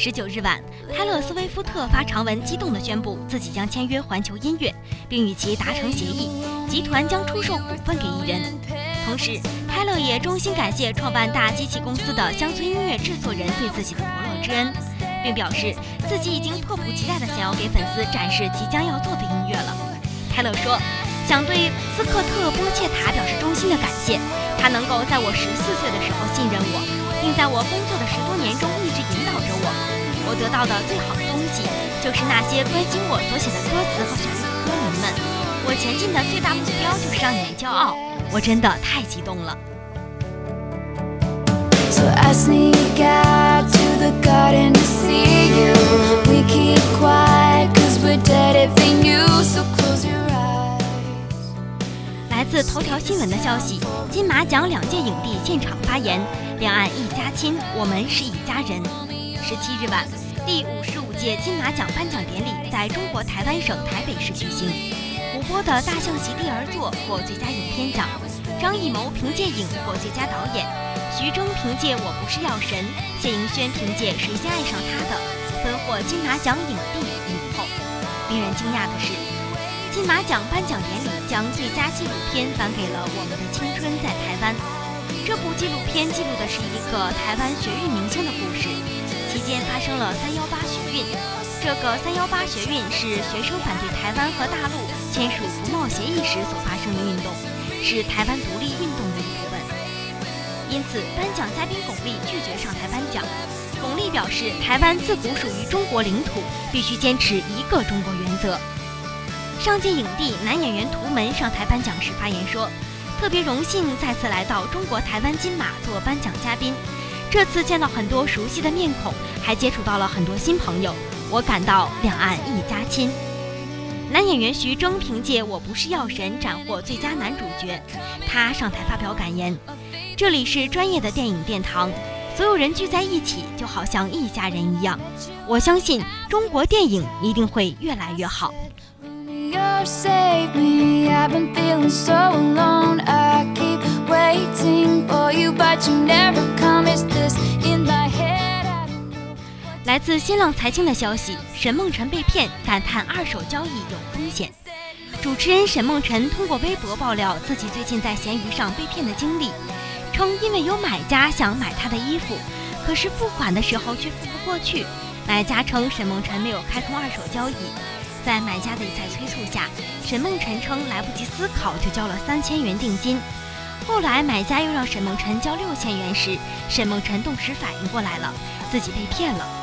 十九日晚，泰勒·斯威夫特发长文，激动地宣布自己将签约环球音乐，并与其达成协议，集团将出售股份给艺人。同时，泰勒也衷心感谢创办大机器公司的乡村音乐制作人对自己的伯乐之恩，并表示自己已经迫不及待地想要给粉丝展示即将要做的音乐了。泰勒说：“想对斯科特·波切塔表示衷心的感谢，他能够在我十四岁的时候信任我，并在我工作的十多年中一直我。”我得到的最好的东西，就是那些关心我所写的歌词和旋律的歌迷们。我前进的最大目标就是让你们骄傲。我真的太激动了。来自头条新闻的消息：金马奖两届影帝现场发言，两岸一家亲，我们是一家人。十七日晚，第五十五届金马奖颁奖典礼在中国台湾省台北市举行。胡波的《大象席地而坐》获最佳影片奖，张艺谋凭借《影》获最佳导演，徐峥凭借《我不是药神》，谢盈萱凭借《谁先爱上他的》分获金马奖影帝、影后。令人惊讶的是，金马奖颁奖典礼将最佳纪录片颁给了《我们的青春在台湾》。这部纪录片记录的是一个台湾学运明星的故事。期间发生了三幺八学运，这个三幺八学运是学生反对台湾和大陆签署服贸协议时所发生的运动，是台湾独立运动的一部分。因此，颁奖嘉宾巩俐拒绝上台颁奖。巩俐表示，台湾自古属于中国领土，必须坚持一个中国原则。上届影帝男演员图门上台颁奖时发言说：“特别荣幸再次来到中国台湾金马做颁奖嘉宾。”这次见到很多熟悉的面孔，还接触到了很多新朋友，我感到两岸一家亲。男演员徐峥凭借《我不是药神》斩获最佳男主角，他上台发表感言：“这里是专业的电影殿堂，所有人聚在一起就好像一家人一样。我相信中国电影一定会越来越好。”来自新浪财经的消息，沈梦辰被骗，感叹二手交易有风险。主持人沈梦辰通过微博爆料自己最近在闲鱼上被骗的经历，称因为有买家想买他的衣服，可是付款的时候却付不过去。买家称沈梦辰没有开通二手交易，在买家的一再催促下，沈梦辰称来不及思考就交了三千元定金。后来买家又让沈梦辰交六千元时，沈梦辰顿时反应过来了，自己被骗了。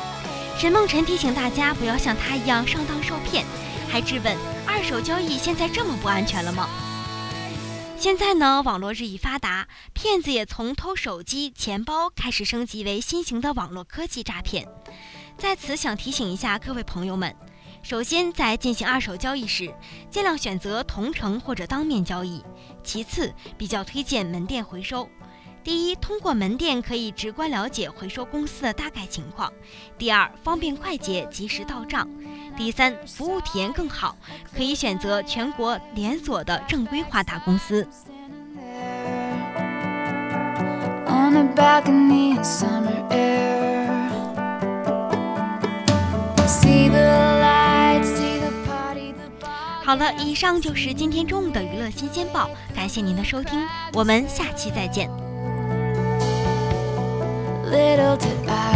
沈梦辰提醒大家不要像他一样上当受骗，还质问二手交易现在这么不安全了吗？现在呢，网络日益发达，骗子也从偷手机、钱包开始升级为新型的网络科技诈骗。在此想提醒一下各位朋友们。首先，在进行二手交易时，尽量选择同城或者当面交易。其次，比较推荐门店回收。第一，通过门店可以直观了解回收公司的大概情况；第二，方便快捷，及时到账；第三，服务体验更好，可以选择全国连锁的正规化大公司。好了，以上就是今天中午的娱乐新鲜报，感谢您的收听，我们下期再见。Little did I